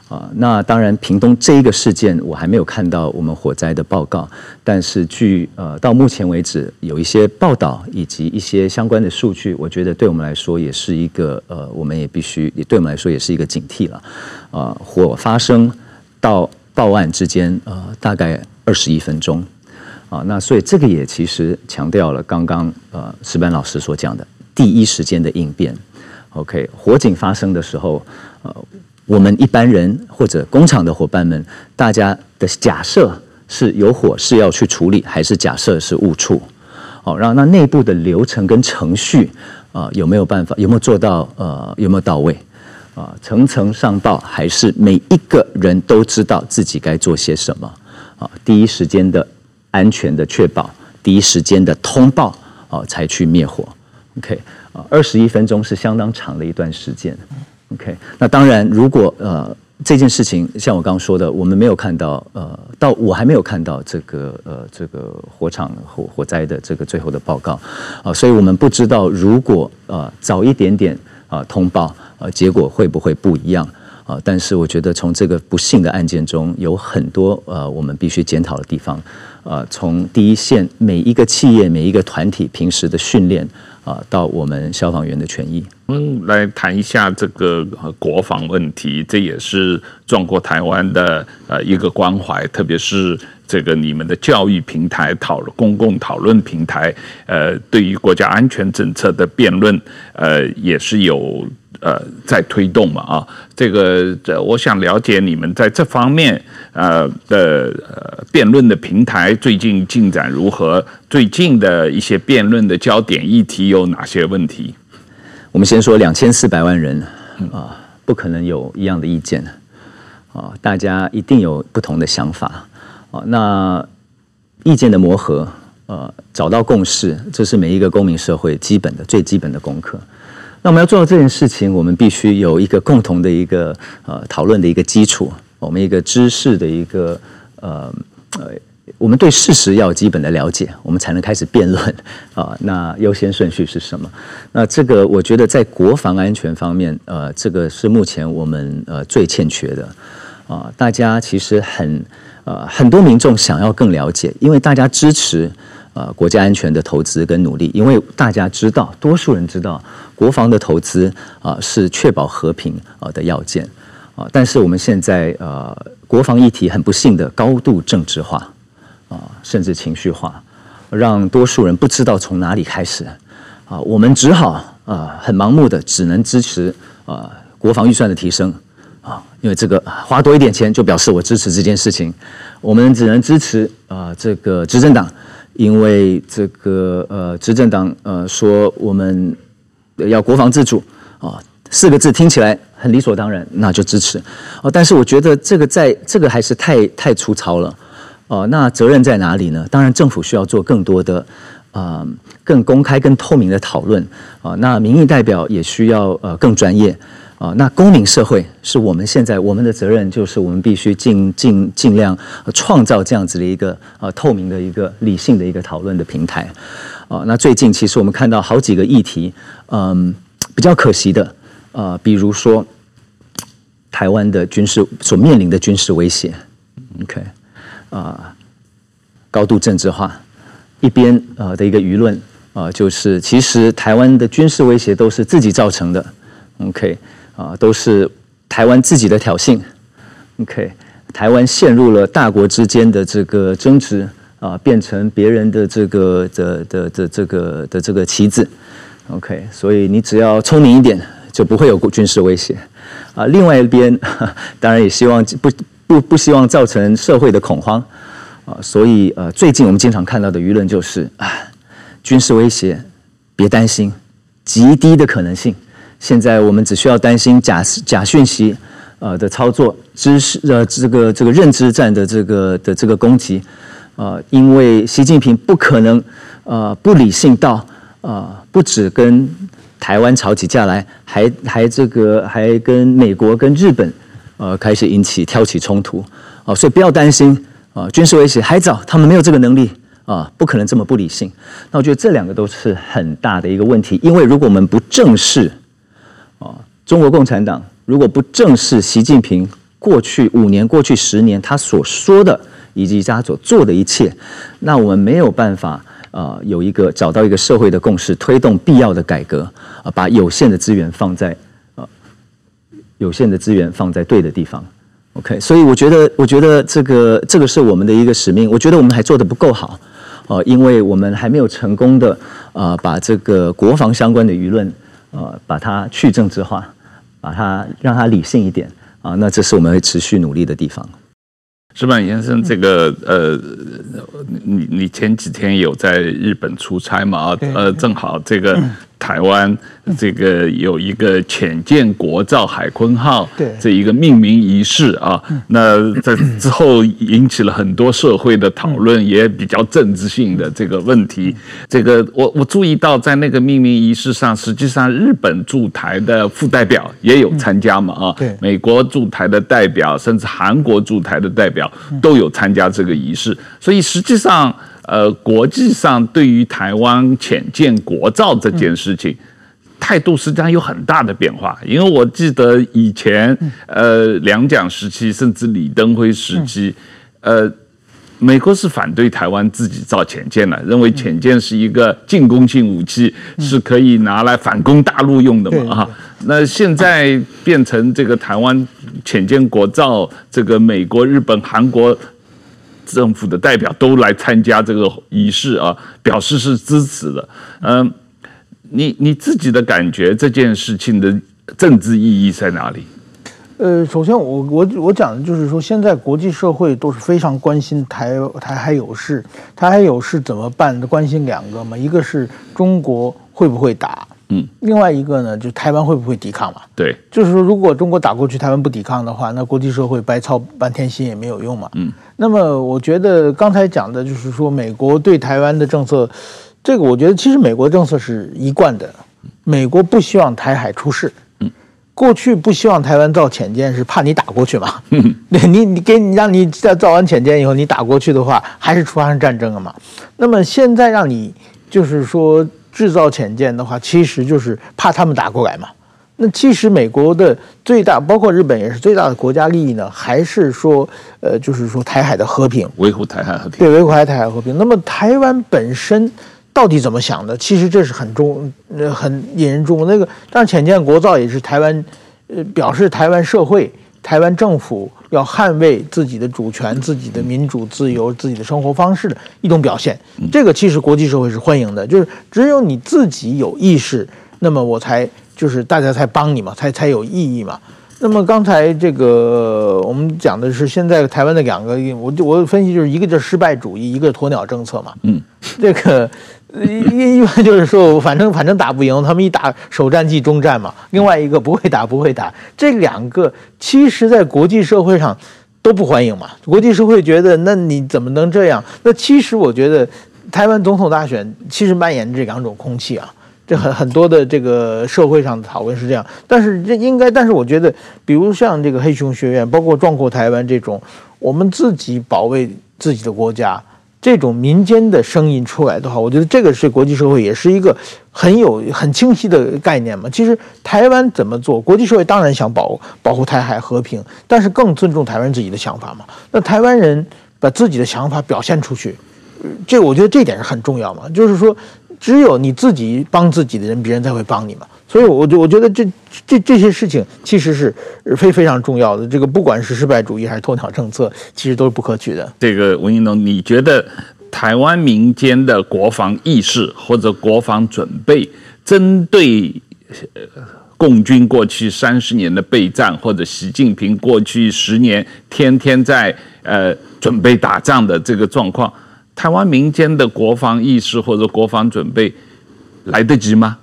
啊，那当然，屏东这一个事件我还没有看到我们火灾的报告，但是据呃到目前为止有一些报道以及一些相关的数据，我觉得对我们来说也是一个呃，我们也必须也对我们来说也是一个警惕了。啊，火发生到报案之间呃大概二十一分钟，啊，那所以这个也其实强调了刚刚呃石板老师所讲的第一时间的应变。OK，火警发生的时候呃。我们一般人或者工厂的伙伴们，大家的假设是有火是要去处理，还是假设是误触？好，然后那内部的流程跟程序啊，有没有办法？有没有做到？呃，有没有到位？啊，层层上报，还是每一个人都知道自己该做些什么？啊，第一时间的安全的确保，第一时间的通报，啊，才去灭火。OK，啊，二十一分钟是相当长的一段时间。OK，那当然，如果呃这件事情像我刚刚说的，我们没有看到呃，到我还没有看到这个呃这个火场火火灾的这个最后的报告啊、所以我们不知道如果呃早一点点啊、通报呃结果会不会不一样啊、但是我觉得从这个不幸的案件中有很多呃我们必须检讨的地方呃，从第一线每一个企业每一个团体平时的训练。啊，到我们消防员的权益，我们来谈一下这个国防问题，这也是壮阔台湾的呃一个关怀，特别是这个你们的教育平台讨论公共讨论平台，呃，对于国家安全政策的辩论，呃，也是有。呃，在推动嘛啊，这个这我想了解你们在这方面呃的呃辩论的平台最近进展如何？最近的一些辩论的焦点议题有哪些问题？我们先说两千四百万人啊，不可能有一样的意见啊，大家一定有不同的想法啊。那意见的磨合，呃，找到共识，这是每一个公民社会基本的最基本的功课。那我们要做到这件事情，我们必须有一个共同的一个呃讨论的一个基础，我们一个知识的一个呃呃，我们对事实要基本的了解，我们才能开始辩论啊。那优先顺序是什么？那这个我觉得在国防安全方面，呃，这个是目前我们呃最欠缺的啊。大家其实很呃很多民众想要更了解，因为大家支持。呃，国家安全的投资跟努力，因为大家知道，多数人知道，国防的投资啊是确保和平啊的要件啊。但是我们现在呃，国防议题很不幸的高度政治化啊，甚至情绪化，让多数人不知道从哪里开始啊。我们只好啊，很盲目的只能支持啊国防预算的提升啊，因为这个花多一点钱就表示我支持这件事情。我们只能支持啊这个执政党。因为这个呃，执政党呃说我们要国防自主啊，四个字听起来很理所当然，那就支持哦。但是我觉得这个在这个还是太太粗糙了哦。那责任在哪里呢？当然政府需要做更多的啊、呃，更公开、更透明的讨论啊。那民意代表也需要呃更专业。啊，那公民社会是我们现在我们的责任，就是我们必须尽尽尽量创造这样子的一个呃透明的一个理性的一个讨论的平台。啊，那最近其实我们看到好几个议题，嗯，比较可惜的，呃，比如说台湾的军事所面临的军事威胁，OK，啊，高度政治化，一边呃的一个舆论啊，就是其实台湾的军事威胁都是自己造成的，OK。啊，都是台湾自己的挑衅。OK，台湾陷入了大国之间的这个争执啊，变成别人的这个的的的这个的这个棋子。OK，所以你只要聪明一点，就不会有军事威胁。啊，另外一边 当然也希望不不不希望造成社会的恐慌。啊，所以呃，最近我们经常看到的舆论就是啊，军事威胁，别担心，极低的可能性。现在我们只需要担心假假讯息，呃的操作，知识呃这个这个认知战的这个的这个攻击，呃，因为习近平不可能呃不理性到呃不止跟台湾吵起架来，还还这个还跟美国跟日本呃开始引起挑起冲突啊、呃，所以不要担心啊、军事威胁还早，他们没有这个能力啊、不可能这么不理性。那我觉得这两个都是很大的一个问题，因为如果我们不正视、中国共产党如果不正视习近平过去五年、过去十年他所说的。以及他所做的一切，那我们没有办法啊、有一个找到一个社会的共识，推动必要的改革啊、把有限的资源放在、呃，有限的资源放在对的地方。OK，所以我觉得，我觉得这个这个是我们的一个使命。我觉得我们还做得不够好，呃，因为我们还没有成功的啊、把这个国防相关的舆论啊、把它去政治化，把它让它理性一点啊、呃。那这是我们会持续努力的地方。石板先生，这个呃，你你前几天有在日本出差嘛？啊，呃，正好这个。台湾这个有一个浅见国造海鲲号，对这一个命名仪式啊，那在之后引起了很多社会的讨论，也比较政治性的这个问题。这个我我注意到，在那个命名仪式上，实际上日本驻台的副代表也有参加嘛啊，对，美国驻台的代表，甚至韩国驻台的代表都有参加这个仪式，所以实际上。呃，国际上对于台湾浅见国造这件事情，态度实际上有很大的变化。因为我记得以前，呃，两蒋时期甚至李登辉时期，呃，美国是反对台湾自己造潜舰的，认为潜舰是一个进攻性武器，是可以拿来反攻大陆用的嘛啊。那现在变成这个台湾潜舰国造，这个美国、日本、韩国。政府的代表都来参加这个仪式啊，表示是支持的。嗯，你你自己的感觉，这件事情的政治意义在哪里？呃，首先我我我讲的就是说，现在国际社会都是非常关心台台海有事，台海有事怎么办？关心两个嘛，一个是中国会不会打。嗯，另外一个呢，就台湾会不会抵抗嘛？对，就是说，如果中国打过去，台湾不抵抗的话，那国际社会白操半天心也没有用嘛。嗯，那么我觉得刚才讲的就是说，美国对台湾的政策，这个我觉得其实美国政策是一贯的，美国不希望台海出事。嗯，过去不希望台湾造潜舰是怕你打过去嘛。嗯，你你给你让你在造完潜舰以后，你打过去的话，还是发生战争了嘛。那么现在让你就是说。制造潜舰的话，其实就是怕他们打过来嘛。那其实美国的最大，包括日本也是最大的国家利益呢，还是说，呃，就是说台海的和平，维护台海和平。对，维护台海和平。那么台湾本身到底怎么想的？其实这是很重，呃，很引人注目。那个，但是浅见国造也是台湾，呃，表示台湾社会。台湾政府要捍卫自己的主权、自己的民主自由、自己的生活方式的一种表现，这个其实国际社会是欢迎的。就是只有你自己有意识，那么我才就是大家才帮你嘛，才才有意义嘛。那么刚才这个我们讲的是现在台湾的两个，我就我分析就是一个就是失败主义，一个鸵鸟政策嘛。嗯，这个。一一般就是说，反正反正打不赢，他们一打首战即终战嘛。另外一个不会打不会打，这两个其实在国际社会上都不欢迎嘛。国际社会觉得，那你怎么能这样？那其实我觉得，台湾总统大选其实蔓延这两种空气啊。这很很多的这个社会上的讨论是这样，但是这应该，但是我觉得，比如像这个黑熊学院，包括壮阔台湾这种，我们自己保卫自己的国家。这种民间的声音出来的话，我觉得这个是国际社会也是一个很有很清晰的概念嘛。其实台湾怎么做，国际社会当然想保保护台海和平，但是更尊重台湾自己的想法嘛。那台湾人把自己的想法表现出去，这我觉得这点是很重要嘛。就是说，只有你自己帮自己的人，别人才会帮你嘛。所以，我我觉得这这这些事情其实是非非常重要的。这个不管是失败主义还是鸵鸟政策，其实都是不可取的。这个文英农，你觉得台湾民间的国防意识或者国防准备，针对共军过去三十年的备战，或者习近平过去十年天天在呃准备打仗的这个状况，台湾民间的国防意识或者国防准备来得及吗？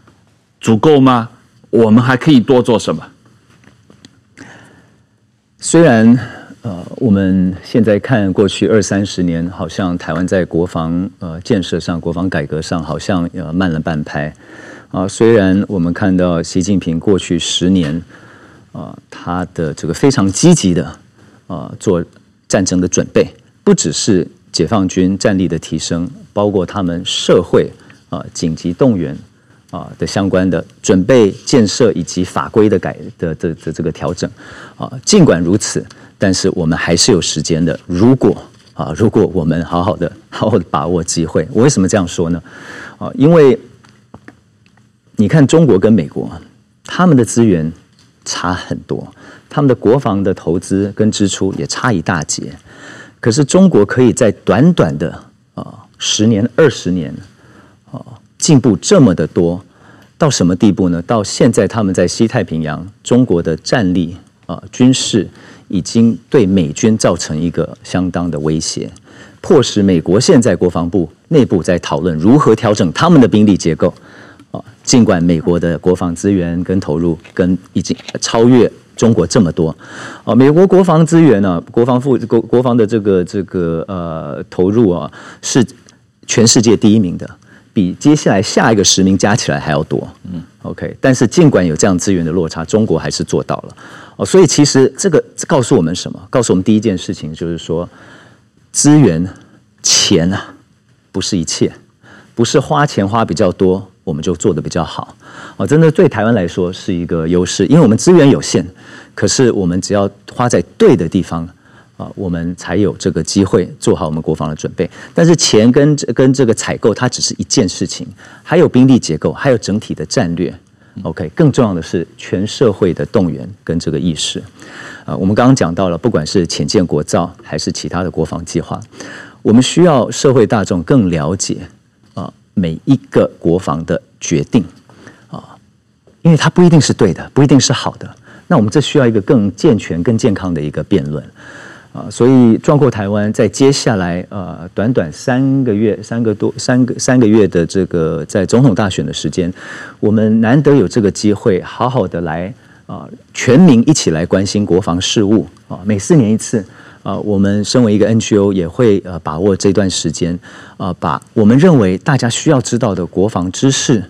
足够吗？我们还可以多做什么？虽然呃，我们现在看过去二三十年，好像台湾在国防呃建设上、国防改革上，好像呃慢了半拍。啊、虽然我们看到习近平过去十年，啊、他的这个非常积极的啊、呃、做战争的准备，不只是解放军战力的提升，包括他们社会啊、紧急动员啊的相关的准备建设以及法规的改的的的，这个调整。啊、尽管如此。但是我们还是有时间的。如果啊，如果我们好好的、好好的把握机会，我为什么这样说呢？啊，因为你看中国跟美国，他们的资源差很多，他们的国防的投资跟支出也差一大截。可是中国可以在短短的啊十年、二十年啊进步这么的多，到什么地步呢？到现在他们在西太平洋，中国的战力啊军事。已经对美军造成一个相当的威胁，迫使美国现在国防部内部在讨论如何调整他们的兵力结构。啊，尽管美国的国防资源跟投入跟已经超越中国这么多，啊，美国国防资源呢，国防副国国防的这个这个呃投入啊，是全世界第一名的，比接下来下一个十名加起来还要多。嗯，OK，但是尽管有这样资源的落差，中国还是做到了。哦，所以其实这个告诉我们什么？告诉我们第一件事情就是说，资源、钱啊，不是一切，不是花钱花比较多，我们就做得比较好。哦，真的对台湾来说是一个优势，因为我们资源有限，可是我们只要花在对的地方，啊，我们才有这个机会做好我们国防的准备。但是钱跟跟这个采购，它只是一件事情，还有兵力结构，还有整体的战略。OK，更重要的是全社会的动员跟这个意识。啊，我们刚刚讲到了，不管是潜建国造还是其他的国防计划，我们需要社会大众更了解每一个国防的决定啊，因为它不一定是对的，不一定是好的。那我们这需要一个更健全、更健康的一个辩论。啊，所以壮阔台湾在接下来呃短短三个月、三个多、三个三个月的这个在总统大选的时间，我们难得有这个机会，好好的来啊，全民一起来关心国防事务啊。每四年一次啊，我们身为一个 NGO 也会呃把握这段时间啊，把我们认为大家需要知道的国防知识、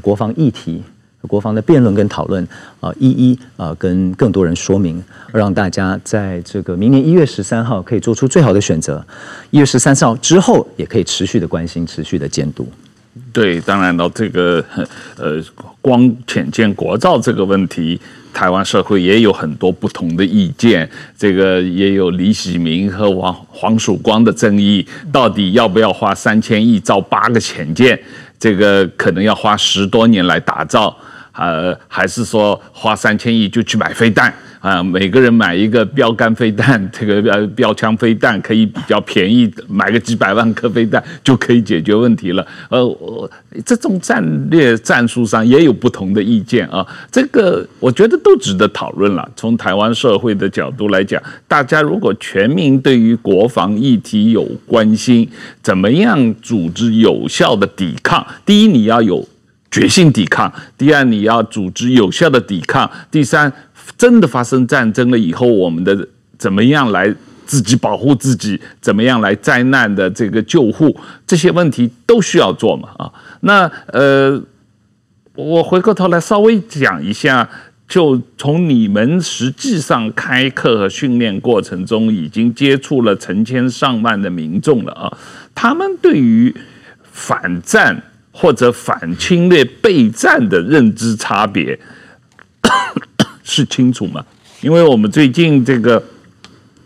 国防议题。国防的辩论跟讨论啊，一一啊跟更多人说明，让大家在这个明年一月十三号可以做出最好的选择。一月十三号之后，也可以持续的关心、持续的监督。对，当然了，这个呃，光浅见国造这个问题，台湾社会也有很多不同的意见。这个也有李喜明和黄黄曙光的争议，到底要不要花三千亿造八个潜舰？这个可能要花十多年来打造。呃，还是说花三千亿就去买飞弹啊？每个人买一个标杆飞弹，这个标标枪飞弹可以比较便宜，买个几百万颗飞弹就可以解决问题了。呃，这种战略战术上也有不同的意见啊。这个我觉得都值得讨论了。从台湾社会的角度来讲，大家如果全民对于国防议题有关心，怎么样组织有效的抵抗？第一，你要有。决心抵抗。第二，你要组织有效的抵抗。第三，真的发生战争了以后，我们的怎么样来自己保护自己？怎么样来灾难的这个救护？这些问题都需要做嘛？啊，那呃，我回过头来稍微讲一下，就从你们实际上开课和训练过程中，已经接触了成千上万的民众了啊，他们对于反战。或者反侵略备战的认知差别是清楚吗？因为我们最近这个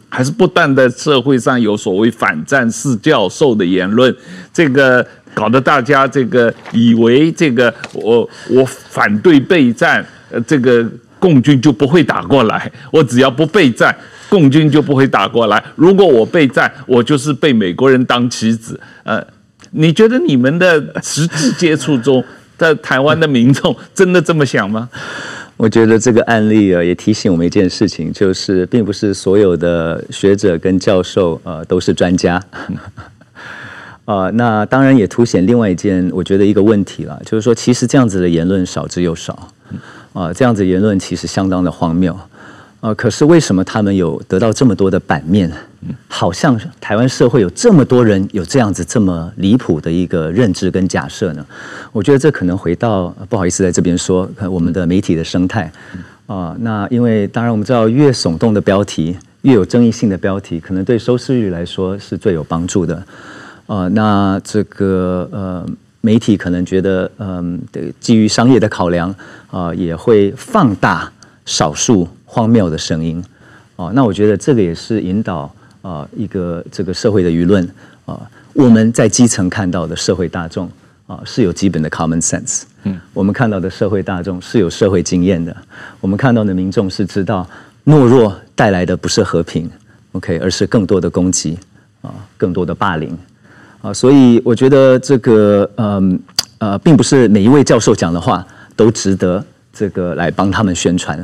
还是不断的社会上有所谓反战四教授的言论，这个搞得大家这个以为这个我我反对备战，呃，这个共军就不会打过来，我只要不备战，共军就不会打过来。如果我备战，我就是被美国人当棋子，呃。你觉得你们的实际接触中，在台湾的民众真的这么想吗？我觉得这个案例啊，也提醒我们一件事情，就是并不是所有的学者跟教授呃都是专家。呃，那当然也凸显另外一件，我觉得一个问题了，就是说，其实这样子的言论少之又少。啊，这样子言论其实相当的荒谬。呃，可是为什么他们有得到这么多的版面？好像台湾社会有这么多人有这样子这么离谱的一个认知跟假设呢？我觉得这可能回到不好意思在这边说，我们的媒体的生态啊、呃。那因为当然我们知道，越耸动的标题，越有争议性的标题，可能对收视率来说是最有帮助的。啊、呃，那这个呃，媒体可能觉得，嗯、呃，基于商业的考量啊、呃，也会放大少数。荒谬的声音，哦，那我觉得这个也是引导啊、呃、一个这个社会的舆论啊、呃，我们在基层看到的社会大众啊、呃、是有基本的 common sense，嗯，我们看到的社会大众是有社会经验的，我们看到的民众是知道懦弱带来的不是和平，OK，而是更多的攻击啊、呃，更多的霸凌。啊、呃，所以我觉得这个嗯呃，呃，并不是每一位教授讲的话都值得这个来帮他们宣传。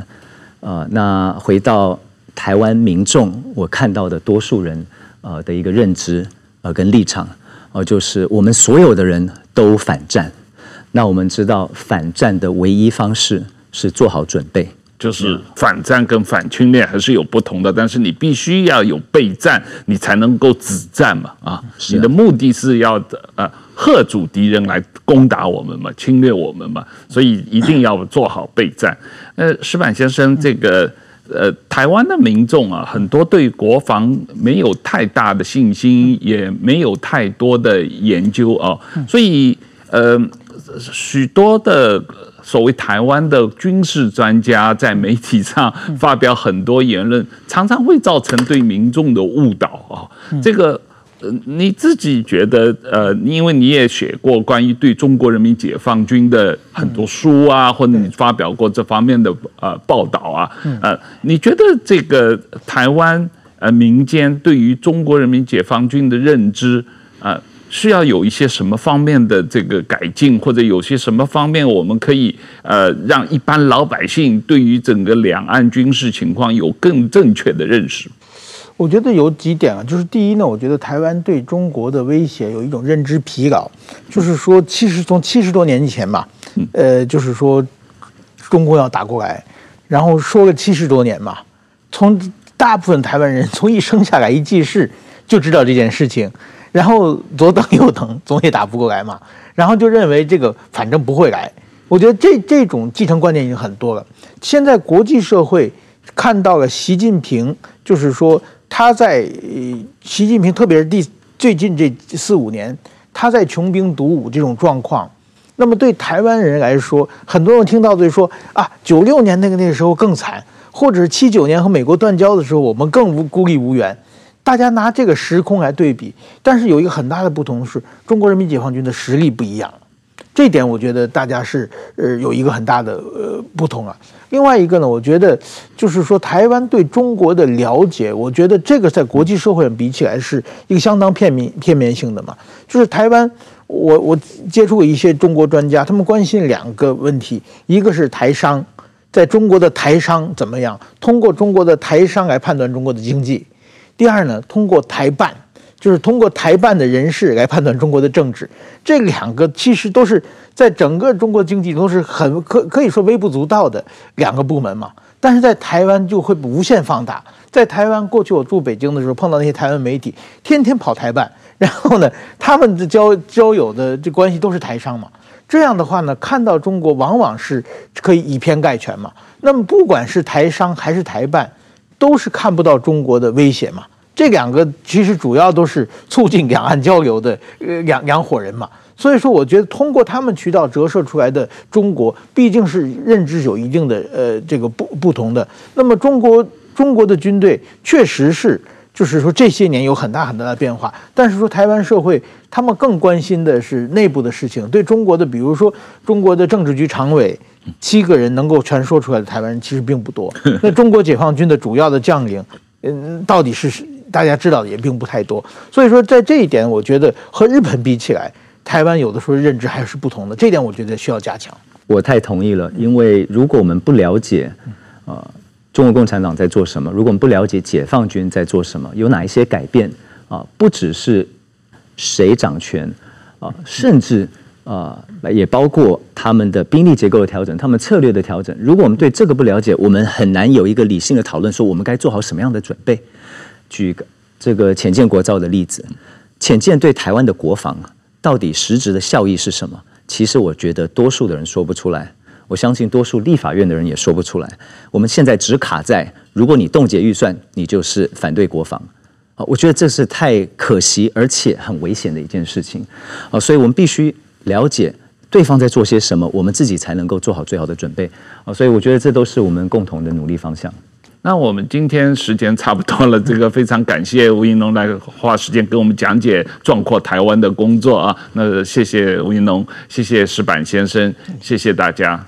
呃，那回到台湾民众，我看到的多数人呃的一个认知呃跟立场，呃就是我们所有的人都反战。那我们知道反战的唯一方式是做好准备，就是反战跟反侵略还是有不同的，但是你必须要有备战，你才能够止战嘛啊，你的目的是要呃吓阻敌人来攻打我们嘛，侵略我们嘛，所以一定要做好备战。呃，石板先生，这个呃，台湾的民众啊，很多对国防没有太大的信心，也没有太多的研究啊，所以呃，许多的所谓台湾的军事专家在媒体上发表很多言论，常常会造成对民众的误导啊，这个。呃，你自己觉得，呃，因为你也写过关于对中国人民解放军的很多书啊，或者你发表过这方面的呃报道啊，呃，你觉得这个台湾呃民间对于中国人民解放军的认知啊，呃，需要有一些什么方面的这个改进，或者有些什么方面我们可以呃让一般老百姓对于整个两岸军事情况有更正确的认识？我觉得有几点啊，就是第一呢，我觉得台湾对中国的威胁有一种认知疲劳，就是说，其实从七十多年前吧，呃，就是说中共要打过来，然后说了七十多年嘛，从大部分台湾人从一生下来一记事就知道这件事情，然后左等右等总也打不过来嘛，然后就认为这个反正不会来。我觉得这这种继承观念已经很多了。现在国际社会看到了习近平，就是说。他在习近平，特别是第最近这四五年，他在穷兵黩武这种状况，那么对台湾人来说，很多人听到就说啊，九六年那个那个时候更惨，或者是七九年和美国断交的时候，我们更无孤立无援。大家拿这个时空来对比，但是有一个很大的不同是，中国人民解放军的实力不一样。这点我觉得大家是呃有一个很大的呃不同啊。另外一个呢，我觉得就是说台湾对中国的了解，我觉得这个在国际社会上比起来是一个相当片面片面性的嘛。就是台湾，我我接触过一些中国专家，他们关心两个问题，一个是台商，在中国的台商怎么样，通过中国的台商来判断中国的经济；第二呢，通过台办。就是通过台办的人士来判断中国的政治，这两个其实都是在整个中国经济都是很可可以说微不足道的两个部门嘛。但是在台湾就会无限放大。在台湾过去我住北京的时候，碰到那些台湾媒体，天天跑台办，然后呢，他们的交交友的这关系都是台商嘛。这样的话呢，看到中国往往是可以以偏概全嘛。那么不管是台商还是台办，都是看不到中国的威胁嘛。这两个其实主要都是促进两岸交流的呃两两伙人嘛，所以说我觉得通过他们渠道折射出来的中国，毕竟是认知有一定的呃这个不不同的。那么中国中国的军队确实是就是说这些年有很大很大的变化，但是说台湾社会他们更关心的是内部的事情。对中国的，比如说中国的政治局常委七个人能够全说出来的台湾人其实并不多。那中国解放军的主要的将领，嗯，到底是谁？大家知道的也并不太多，所以说在这一点，我觉得和日本比起来，台湾有的时候认知还是不同的，这点我觉得需要加强。我太同意了，因为如果我们不了解，呃，中国共产党在做什么，如果我们不了解解放军在做什么，有哪一些改变啊，不只是谁掌权啊，甚至。啊、也包括他们的兵力结构的调整，他们策略的调整。如果我们对这个不了解，我们很难有一个理性的讨论，说我们该做好什么样的准备。举一个这个浅见国造的例子，浅见对台湾的国防到底实质的效益是什么？其实我觉得多数的人说不出来，我相信多数立法院的人也说不出来。我们现在只卡在，如果你冻结预算，你就是反对国防。啊，我觉得这是太可惜，而且很危险的一件事情。啊，所以我们必须。了解对方在做些什么，我们自己才能够做好最好的准备啊！所以我觉得这都是我们共同的努力方向。那我们今天时间差不多了，这个非常感谢吴云龙来花时间给我们讲解壮阔台湾的工作啊！那谢谢吴云龙，谢谢石板先生，谢谢大家。